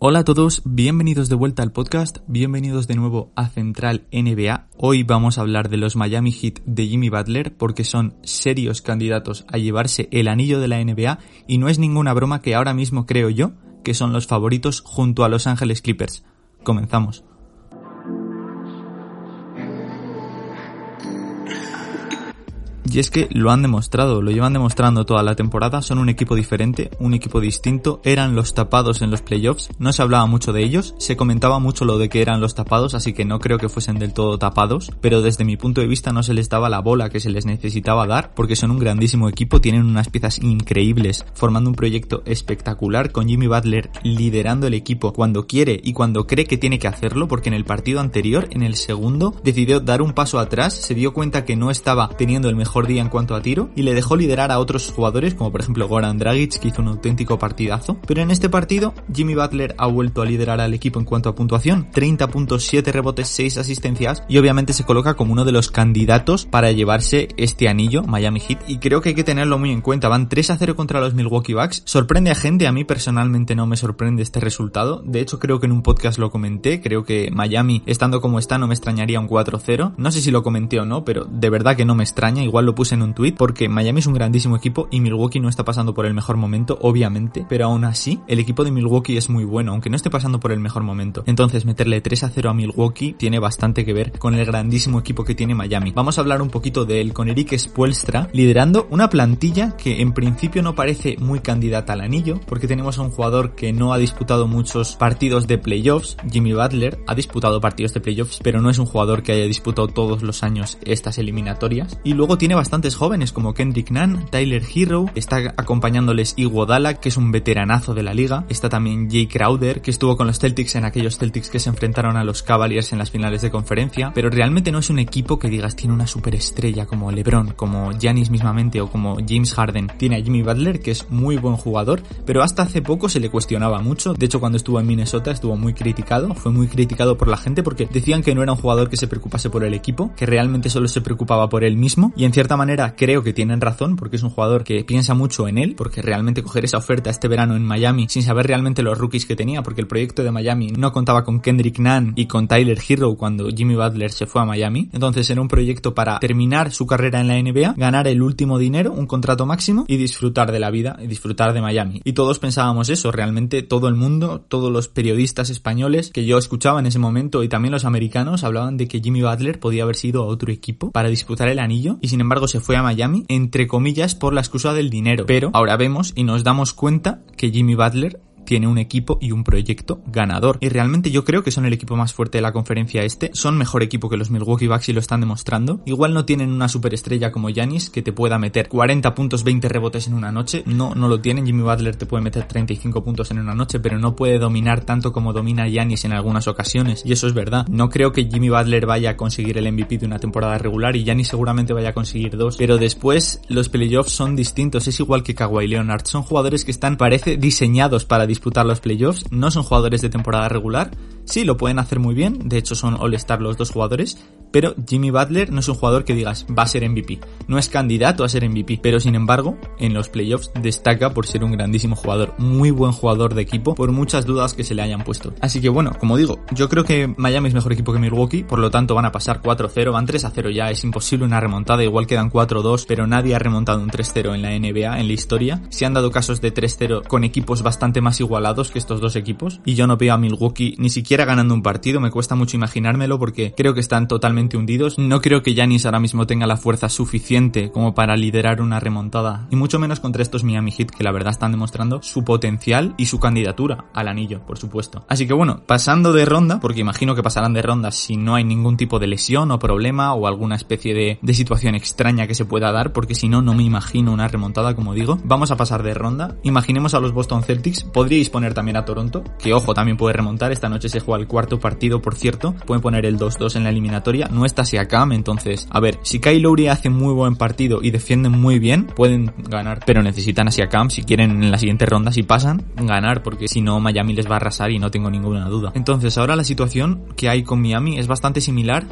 Hola a todos, bienvenidos de vuelta al podcast, bienvenidos de nuevo a Central NBA. Hoy vamos a hablar de los Miami Heat de Jimmy Butler porque son serios candidatos a llevarse el anillo de la NBA y no es ninguna broma que ahora mismo creo yo que son los favoritos junto a Los Ángeles Clippers. Comenzamos. Y es que lo han demostrado, lo llevan demostrando toda la temporada, son un equipo diferente, un equipo distinto, eran los tapados en los playoffs, no se hablaba mucho de ellos, se comentaba mucho lo de que eran los tapados, así que no creo que fuesen del todo tapados, pero desde mi punto de vista no se les daba la bola que se les necesitaba dar, porque son un grandísimo equipo, tienen unas piezas increíbles, formando un proyecto espectacular con Jimmy Butler liderando el equipo cuando quiere y cuando cree que tiene que hacerlo, porque en el partido anterior, en el segundo, decidió dar un paso atrás, se dio cuenta que no estaba teniendo el mejor día en cuanto a tiro y le dejó liderar a otros jugadores como por ejemplo Goran Dragic que hizo un auténtico partidazo. Pero en este partido Jimmy Butler ha vuelto a liderar al equipo en cuanto a puntuación, 30 puntos, 7 rebotes, 6 asistencias y obviamente se coloca como uno de los candidatos para llevarse este anillo Miami Heat y creo que hay que tenerlo muy en cuenta. Van 3 a 0 contra los Milwaukee Bucks. Sorprende a gente, a mí personalmente no me sorprende este resultado. De hecho creo que en un podcast lo comenté, creo que Miami estando como está no me extrañaría un 4-0. No sé si lo comenté o no, pero de verdad que no me extraña, igual lo puse en un tweet porque Miami es un grandísimo equipo y Milwaukee no está pasando por el mejor momento, obviamente, pero aún así el equipo de Milwaukee es muy bueno, aunque no esté pasando por el mejor momento. Entonces meterle 3 a 0 a Milwaukee tiene bastante que ver con el grandísimo equipo que tiene Miami. Vamos a hablar un poquito de él con Eric Spoelstra liderando una plantilla que en principio no parece muy candidata al anillo porque tenemos a un jugador que no ha disputado muchos partidos de playoffs, Jimmy Butler ha disputado partidos de playoffs, pero no es un jugador que haya disputado todos los años estas eliminatorias y luego tiene bastantes jóvenes como Kendrick Nunn, Tyler Hero, está acompañándoles Iguodala, que es un veteranazo de la liga, está también Jay Crowder, que estuvo con los Celtics en aquellos Celtics que se enfrentaron a los Cavaliers en las finales de conferencia, pero realmente no es un equipo que digas tiene una superestrella como LeBron, como Giannis mismamente o como James Harden. Tiene a Jimmy Butler, que es muy buen jugador, pero hasta hace poco se le cuestionaba mucho. De hecho, cuando estuvo en Minnesota estuvo muy criticado, fue muy criticado por la gente porque decían que no era un jugador que se preocupase por el equipo, que realmente solo se preocupaba por él mismo y en cierta manera creo que tienen razón porque es un jugador que piensa mucho en él, porque realmente coger esa oferta este verano en Miami sin saber realmente los rookies que tenía, porque el proyecto de Miami no contaba con Kendrick Nunn y con Tyler Hero cuando Jimmy Butler se fue a Miami. Entonces era un proyecto para terminar su carrera en la NBA, ganar el último dinero, un contrato máximo y disfrutar de la vida y disfrutar de Miami. Y todos pensábamos eso, realmente todo el mundo, todos los periodistas españoles que yo escuchaba en ese momento y también los americanos hablaban de que Jimmy Butler podía haber sido a otro equipo para disputar el anillo y sin embargo se fue a Miami, entre comillas, por la excusa del dinero. Pero ahora vemos y nos damos cuenta que Jimmy Butler tiene un equipo y un proyecto ganador. Y realmente yo creo que son el equipo más fuerte de la conferencia este. Son mejor equipo que los Milwaukee Bucks y lo están demostrando. Igual no tienen una superestrella como Yanis que te pueda meter 40 puntos, 20 rebotes en una noche. No, no lo tienen. Jimmy Butler te puede meter 35 puntos en una noche, pero no puede dominar tanto como domina Yanis en algunas ocasiones. Y eso es verdad. No creo que Jimmy Butler vaya a conseguir el MVP de una temporada regular y Yanis seguramente vaya a conseguir dos. Pero después los playoffs son distintos. Es igual que Kawhi Leonard. Son jugadores que están, parece, diseñados para disputar los playoffs, no son jugadores de temporada regular, sí lo pueden hacer muy bien, de hecho son All-Star los dos jugadores, pero Jimmy Butler no es un jugador que digas va a ser MVP. No es candidato a ser MVP, pero sin embargo, en los playoffs destaca por ser un grandísimo jugador, muy buen jugador de equipo, por muchas dudas que se le hayan puesto. Así que bueno, como digo, yo creo que Miami es mejor equipo que Milwaukee, por lo tanto van a pasar 4-0, van 3-0 ya, es imposible una remontada, igual quedan 4-2, pero nadie ha remontado un 3-0 en la NBA, en la historia. Se han dado casos de 3-0 con equipos bastante más igualados que estos dos equipos, y yo no veo a Milwaukee ni siquiera ganando un partido, me cuesta mucho imaginármelo porque creo que están totalmente hundidos. No creo que Yanis ahora mismo tenga la fuerza suficiente como para liderar una remontada, y mucho menos contra estos Miami Heat que la verdad están demostrando su potencial y su candidatura al anillo, por supuesto. Así que bueno, pasando de ronda, porque imagino que pasarán de ronda si no hay ningún tipo de lesión o problema o alguna especie de, de situación extraña que se pueda dar, porque si no, no me imagino una remontada, como digo. Vamos a pasar de ronda. Imaginemos a los Boston Celtics. Podríais poner también a Toronto, que ojo, también puede remontar. Esta noche se juega el cuarto partido, por cierto. Pueden poner el 2-2 en la eliminatoria. No está Siakam, entonces, a ver, si Kyle Lowry hace muy buen partido y defienden muy bien, pueden ganar. Pero necesitan a Siakam, si quieren en la siguiente ronda, si pasan, ganar, porque si no, Miami les va a arrasar y no tengo ninguna duda. Entonces, ahora la situación que hay con Miami es bastante similar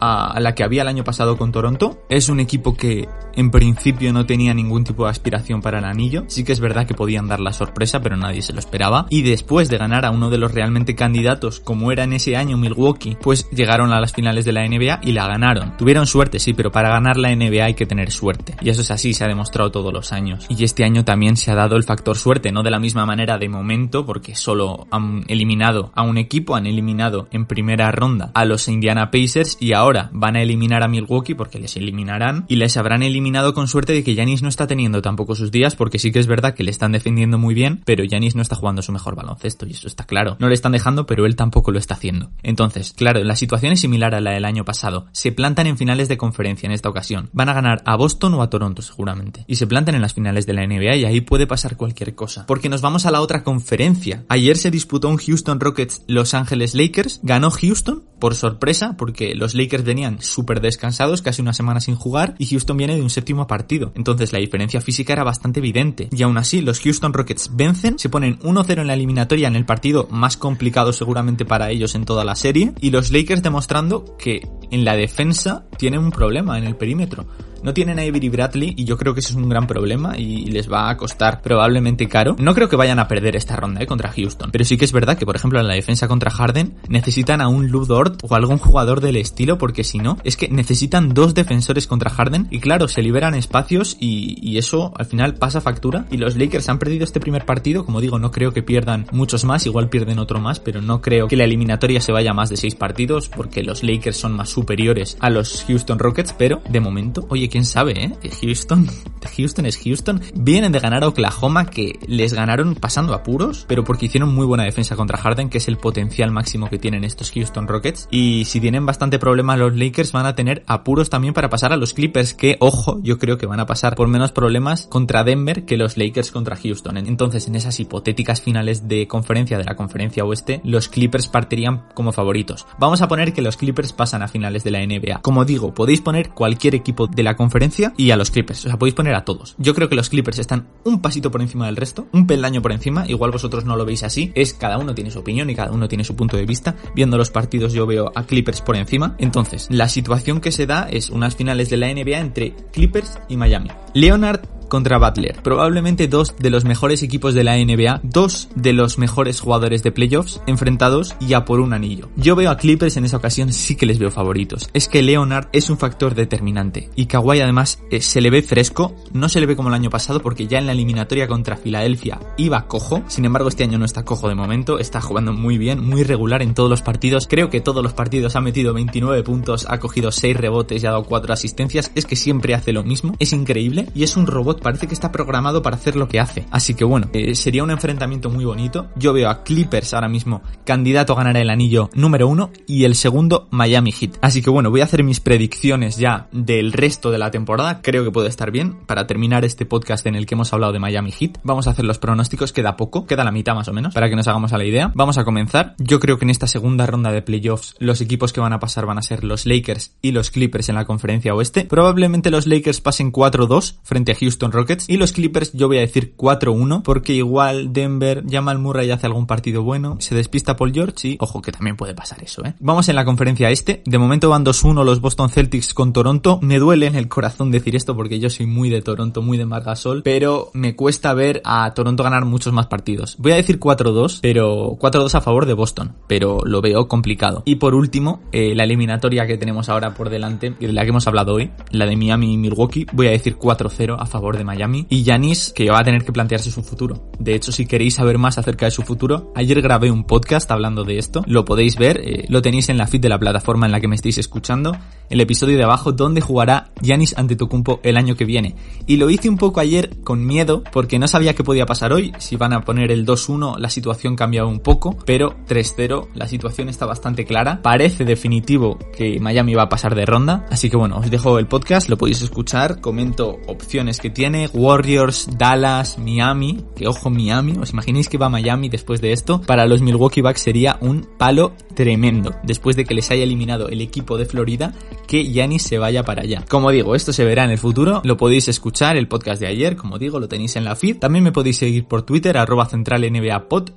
a la que había el año pasado con Toronto. Es un equipo que en principio no tenía ningún tipo de aspiración para el anillo. Sí que es verdad que podían dar la sorpresa, pero nadie se lo esperaba. Y después de ganar a uno de los realmente candidatos, como era en ese año Milwaukee, pues llegaron a las finales de la NBA y la ganaron. Tuvieron suerte, sí, pero para ganar la NBA hay que tener suerte. Y eso es así, se ha demostrado todos los años. Y este año también se ha dado el factor suerte, no de la misma manera de momento, porque solo han eliminado a un equipo, han eliminado en primera ronda a los Indiana Pacers y ahora van a eliminar a Milwaukee porque les eliminarán y les habrán eliminado con suerte de que Yanis no está teniendo tampoco sus días porque sí que es verdad que le están defendiendo muy bien, pero Yanis no está jugando su mejor baloncesto y eso está claro. No le están dejando, pero él tampoco lo está haciendo. Entonces, claro, la situación es similar a la del año pasado. Se plantan en finales de conferencia en esta ocasión. Van a ganar a Boston o a Toronto seguramente. Y se plantan en las finales de la NBA y ahí puede pasar cualquier cosa. Porque nos vamos a la otra conferencia. Ayer se disputó un Houston Rockets Los Ángeles Lakers. Ganó Houston por sorpresa porque los Venían súper descansados, casi una semana sin jugar, y Houston viene de un séptimo partido. Entonces la diferencia física era bastante evidente. Y aún así, los Houston Rockets vencen, se ponen 1-0 en la eliminatoria en el partido más complicado seguramente para ellos en toda la serie, y los Lakers demostrando que en la defensa tienen un problema en el perímetro. No tienen a Avery Bradley y yo creo que eso es un gran problema y les va a costar probablemente caro. No creo que vayan a perder esta ronda ¿eh? contra Houston, pero sí que es verdad que por ejemplo en la defensa contra Harden necesitan a un Ludort o algún jugador del estilo porque si no es que necesitan dos defensores contra Harden y claro se liberan espacios y, y eso al final pasa factura y los Lakers han perdido este primer partido como digo no creo que pierdan muchos más igual pierden otro más pero no creo que la eliminatoria se vaya a más de seis partidos porque los Lakers son más superiores a los Houston Rockets pero de momento oye quién sabe, ¿eh? Houston, Houston es Houston. Vienen de ganar a Oklahoma que les ganaron pasando apuros, pero porque hicieron muy buena defensa contra Harden, que es el potencial máximo que tienen estos Houston Rockets. Y si tienen bastante problema los Lakers, van a tener apuros también para pasar a los Clippers, que, ojo, yo creo que van a pasar por menos problemas contra Denver que los Lakers contra Houston. Entonces, en esas hipotéticas finales de conferencia de la conferencia oeste, los Clippers partirían como favoritos. Vamos a poner que los Clippers pasan a finales de la NBA. Como digo, podéis poner cualquier equipo de la conferencia y a los Clippers. O sea, podéis poner a todos. Yo creo que los Clippers están un pasito por encima del resto, un peldaño por encima. Igual vosotros no lo veis así. Es cada uno tiene su opinión y cada uno tiene su punto de vista. Viendo los partidos yo veo a Clippers por encima. Entonces, la situación que se da es unas finales de la NBA entre Clippers y Miami. Leonard contra Butler. Probablemente dos de los mejores equipos de la NBA, dos de los mejores jugadores de playoffs enfrentados y a por un anillo. Yo veo a Clippers en esa ocasión sí que les veo favoritos. Es que Leonard es un factor determinante y Kawhi además eh, se le ve fresco, no se le ve como el año pasado porque ya en la eliminatoria contra Filadelfia iba cojo, sin embargo este año no está cojo de momento, está jugando muy bien, muy regular en todos los partidos, creo que todos los partidos ha metido 29 puntos, ha cogido 6 rebotes y ha dado 4 asistencias, es que siempre hace lo mismo, es increíble y es un robot parece que está programado para hacer lo que hace. Así que bueno, eh, sería un enfrentamiento muy bonito. Yo veo a Clippers ahora mismo candidato a ganar el anillo número uno y el segundo Miami Heat. Así que bueno, voy a hacer mis predicciones ya del resto de la temporada. Creo que puede estar bien para terminar este podcast en el que hemos hablado de Miami Heat. Vamos a hacer los pronósticos, queda poco, queda la mitad más o menos, para que nos hagamos a la idea. Vamos a comenzar. Yo creo que en esta segunda ronda de playoffs los equipos que van a pasar van a ser los Lakers y los Clippers en la conferencia oeste. Probablemente los Lakers pasen 4-2 frente a Houston Rockets y los Clippers yo voy a decir 4-1 porque igual Denver llama al Murray y hace algún partido bueno, se despista Paul George y ojo que también puede pasar eso, ¿eh? Vamos en la conferencia este, de momento van 2-1 los Boston Celtics con Toronto, me duele en el corazón decir esto porque yo soy muy de Toronto, muy de Margasol, pero me cuesta ver a Toronto ganar muchos más partidos. Voy a decir 4-2, pero 4-2 a favor de Boston, pero lo veo complicado. Y por último, eh, la eliminatoria que tenemos ahora por delante, y de la que hemos hablado hoy, la de Miami y Milwaukee, voy a decir 4-0 a favor de Miami. Y Yanis, que va a tener que plantearse su futuro. De hecho, si queréis saber más acerca de su futuro, ayer grabé un podcast hablando de esto. Lo podéis ver, eh, lo tenéis en la feed de la plataforma en la que me estáis escuchando. El episodio de abajo donde jugará Yanis ante Tocumpo el año que viene. Y lo hice un poco ayer con miedo porque no sabía qué podía pasar hoy. Si van a poner el 2-1, la situación cambiaba un poco, pero 3-0, la situación está bastante clara. Parece definitivo que Miami va a pasar de ronda. Así que bueno, os dejo el podcast, lo podéis escuchar. Comento opciones que tiene. Warriors, Dallas, Miami. Que ojo, Miami. ¿Os imagináis que va a Miami después de esto? Para los Milwaukee Bucks sería un palo tremendo, después de que les haya eliminado el equipo de Florida, que Giannis se vaya para allá. Como digo, esto se verá en el futuro, lo podéis escuchar, el podcast de ayer, como digo, lo tenéis en la feed. También me podéis seguir por Twitter, arroba central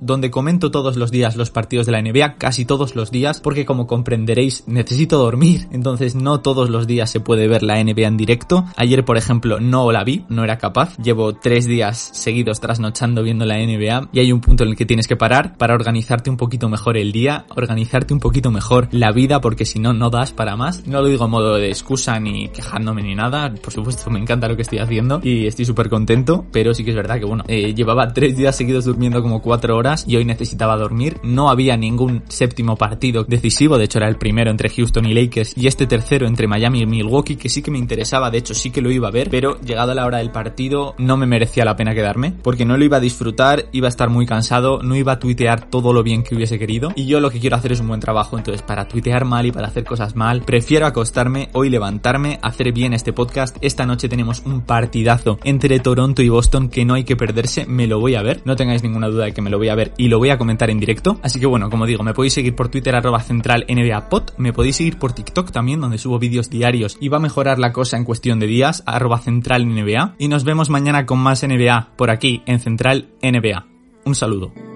donde comento todos los días los partidos de la NBA, casi todos los días, porque como comprenderéis, necesito dormir, entonces no todos los días se puede ver la NBA en directo. Ayer, por ejemplo, no la vi, no era capaz. Llevo tres días seguidos trasnochando viendo la NBA y hay un punto en el que tienes que parar para organizarte un poquito mejor el día, organizarte un poquito mejor la vida, porque si no, no das para más. No lo digo a modo de excusa ni quejándome ni nada, por supuesto me encanta lo que estoy haciendo y estoy súper contento, pero sí que es verdad que bueno, eh, llevaba tres días seguidos durmiendo como cuatro horas y hoy necesitaba dormir. No había ningún séptimo partido decisivo, de hecho era el primero entre Houston y Lakers y este tercero entre Miami y Milwaukee, que sí que me interesaba, de hecho sí que lo iba a ver, pero llegada la hora del partido no me merecía la pena quedarme, porque no lo iba a disfrutar, iba a estar muy cansado, no iba a tuitear todo lo bien que hubiese querido y yo lo que quiero hacer es buen trabajo, entonces para tuitear mal y para hacer cosas mal, prefiero acostarme, hoy levantarme, hacer bien este podcast. Esta noche tenemos un partidazo entre Toronto y Boston que no hay que perderse, me lo voy a ver, no tengáis ninguna duda de que me lo voy a ver y lo voy a comentar en directo. Así que bueno, como digo, me podéis seguir por Twitter arroba central NBA me podéis seguir por TikTok también donde subo vídeos diarios y va a mejorar la cosa en cuestión de días, arroba central NBA y nos vemos mañana con más NBA por aquí en Central NBA. Un saludo.